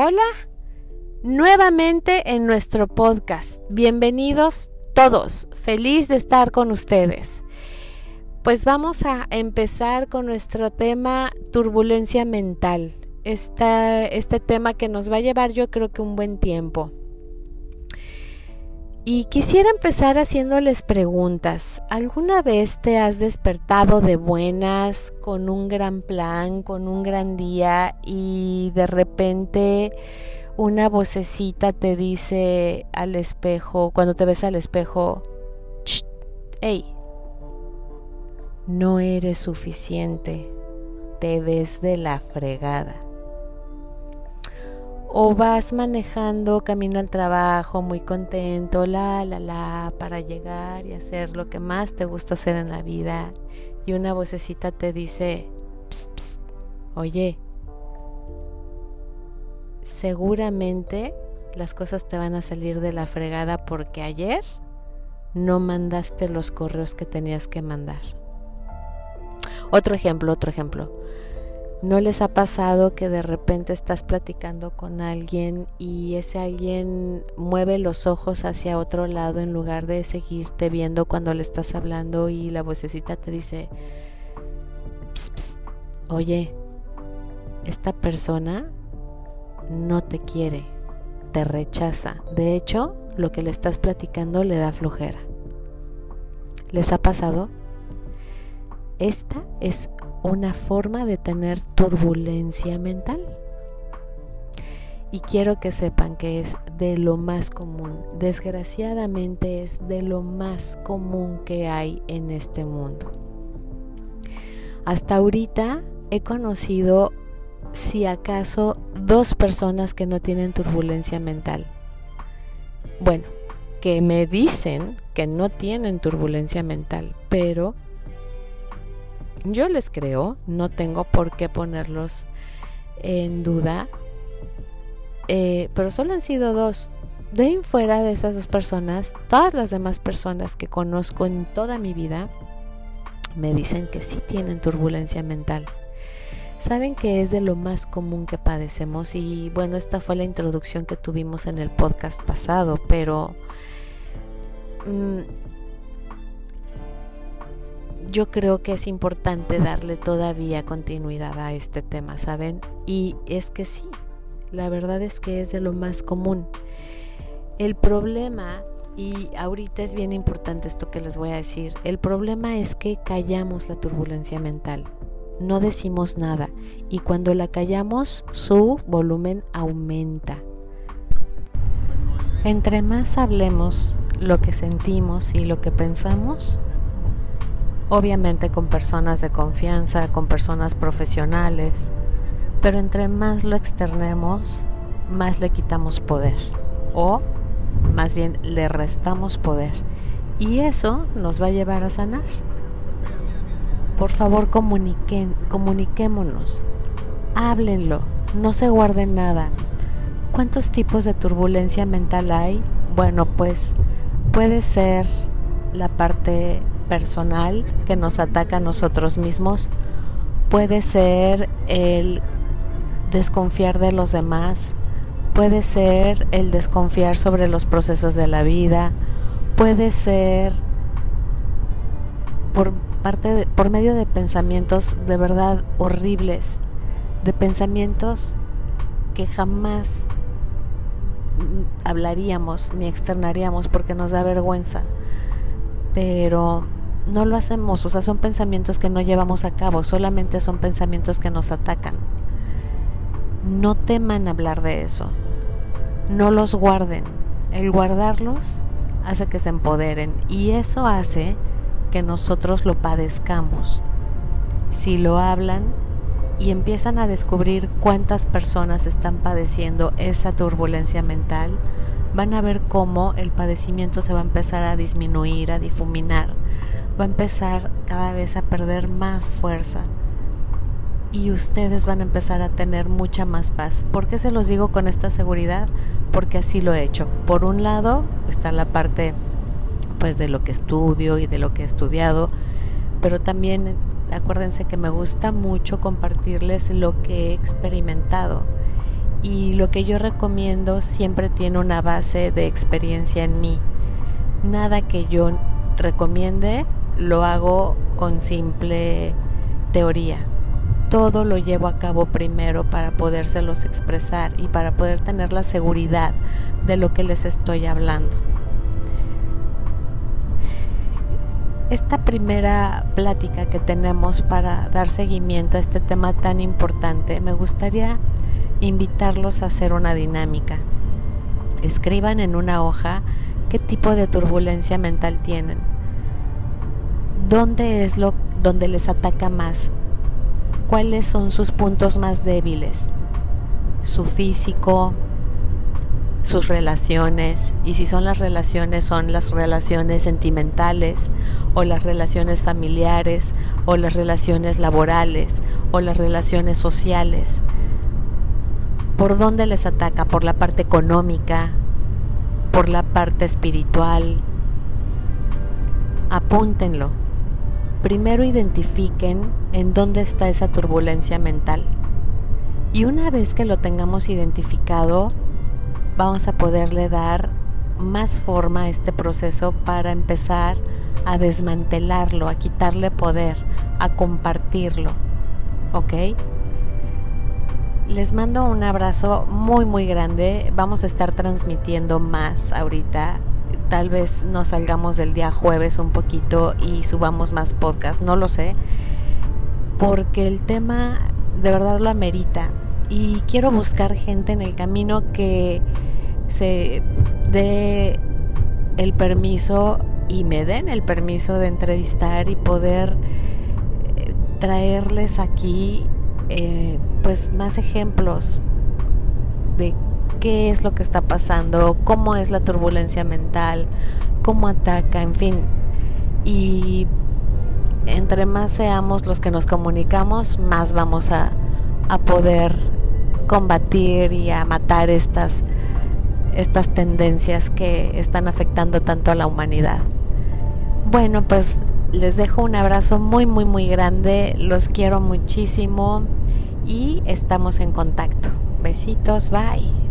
Hola, nuevamente en nuestro podcast. Bienvenidos todos, feliz de estar con ustedes. Pues vamos a empezar con nuestro tema turbulencia mental. este tema que nos va a llevar yo creo que un buen tiempo. Y quisiera empezar haciéndoles preguntas. ¿Alguna vez te has despertado de buenas, con un gran plan, con un gran día y de repente una vocecita te dice al espejo, cuando te ves al espejo, hey, no eres suficiente, te ves de la fregada? O vas manejando camino al trabajo muy contento, la, la, la, para llegar y hacer lo que más te gusta hacer en la vida y una vocecita te dice, oye, seguramente las cosas te van a salir de la fregada porque ayer no mandaste los correos que tenías que mandar. Otro ejemplo, otro ejemplo. ¿No les ha pasado que de repente estás platicando con alguien y ese alguien mueve los ojos hacia otro lado en lugar de seguirte viendo cuando le estás hablando y la vocecita te dice, oye, esta persona no te quiere, te rechaza. De hecho, lo que le estás platicando le da flojera. ¿Les ha pasado? Esta es una forma de tener turbulencia mental. Y quiero que sepan que es de lo más común, desgraciadamente es de lo más común que hay en este mundo. Hasta ahorita he conocido, si acaso, dos personas que no tienen turbulencia mental. Bueno, que me dicen que no tienen turbulencia mental, pero yo les creo, no tengo por qué ponerlos en duda, eh, pero solo han sido dos. De en fuera de esas dos personas, todas las demás personas que conozco en toda mi vida me dicen que sí tienen turbulencia mental. Saben que es de lo más común que padecemos y bueno, esta fue la introducción que tuvimos en el podcast pasado, pero mm, yo creo que es importante darle todavía continuidad a este tema, ¿saben? Y es que sí, la verdad es que es de lo más común. El problema, y ahorita es bien importante esto que les voy a decir, el problema es que callamos la turbulencia mental, no decimos nada y cuando la callamos su volumen aumenta. Entre más hablemos lo que sentimos y lo que pensamos, obviamente con personas de confianza, con personas profesionales, pero entre más lo externemos, más le quitamos poder o más bien le restamos poder y eso nos va a llevar a sanar. Por favor, comuniquen, comuniquémonos, háblenlo, no se guarden nada. ¿Cuántos tipos de turbulencia mental hay? Bueno, pues puede ser la parte personal que nos ataca a nosotros mismos, puede ser el desconfiar de los demás, puede ser el desconfiar sobre los procesos de la vida, puede ser por parte por medio de pensamientos de verdad horribles, de pensamientos que jamás hablaríamos ni externaríamos porque nos da vergüenza. Pero no lo hacemos, o sea, son pensamientos que no llevamos a cabo, solamente son pensamientos que nos atacan. No teman hablar de eso, no los guarden. El guardarlos hace que se empoderen y eso hace que nosotros lo padezcamos. Si lo hablan y empiezan a descubrir cuántas personas están padeciendo esa turbulencia mental, van a ver cómo el padecimiento se va a empezar a disminuir, a difuminar va a empezar cada vez a perder más fuerza y ustedes van a empezar a tener mucha más paz. ¿Por qué se los digo con esta seguridad? Porque así lo he hecho. Por un lado está la parte pues de lo que estudio y de lo que he estudiado, pero también acuérdense que me gusta mucho compartirles lo que he experimentado. y lo que yo recomiendo siempre tiene una base de experiencia en mí. Nada que yo recomiende lo hago con simple teoría. Todo lo llevo a cabo primero para podérselos expresar y para poder tener la seguridad de lo que les estoy hablando. Esta primera plática que tenemos para dar seguimiento a este tema tan importante, me gustaría invitarlos a hacer una dinámica. Escriban en una hoja qué tipo de turbulencia mental tienen. ¿Dónde es lo donde les ataca más? ¿Cuáles son sus puntos más débiles? Su físico, sus relaciones y si son las relaciones son las relaciones sentimentales o las relaciones familiares o las relaciones laborales o las relaciones sociales ¿Por dónde les ataca? ¿Por la parte económica? ¿Por la parte espiritual? Apúntenlo. Primero identifiquen en dónde está esa turbulencia mental. Y una vez que lo tengamos identificado, vamos a poderle dar más forma a este proceso para empezar a desmantelarlo, a quitarle poder, a compartirlo. ¿Ok? Les mando un abrazo muy muy grande. Vamos a estar transmitiendo más ahorita. Tal vez nos salgamos del día jueves un poquito y subamos más podcast, no lo sé. Porque el tema de verdad lo amerita. Y quiero buscar gente en el camino que se dé el permiso y me den el permiso de entrevistar y poder eh, traerles aquí eh, pues más ejemplos de qué es lo que está pasando, cómo es la turbulencia mental, cómo ataca, en fin. Y entre más seamos los que nos comunicamos, más vamos a, a poder combatir y a matar estas, estas tendencias que están afectando tanto a la humanidad. Bueno, pues les dejo un abrazo muy, muy, muy grande. Los quiero muchísimo y estamos en contacto. Besitos, bye.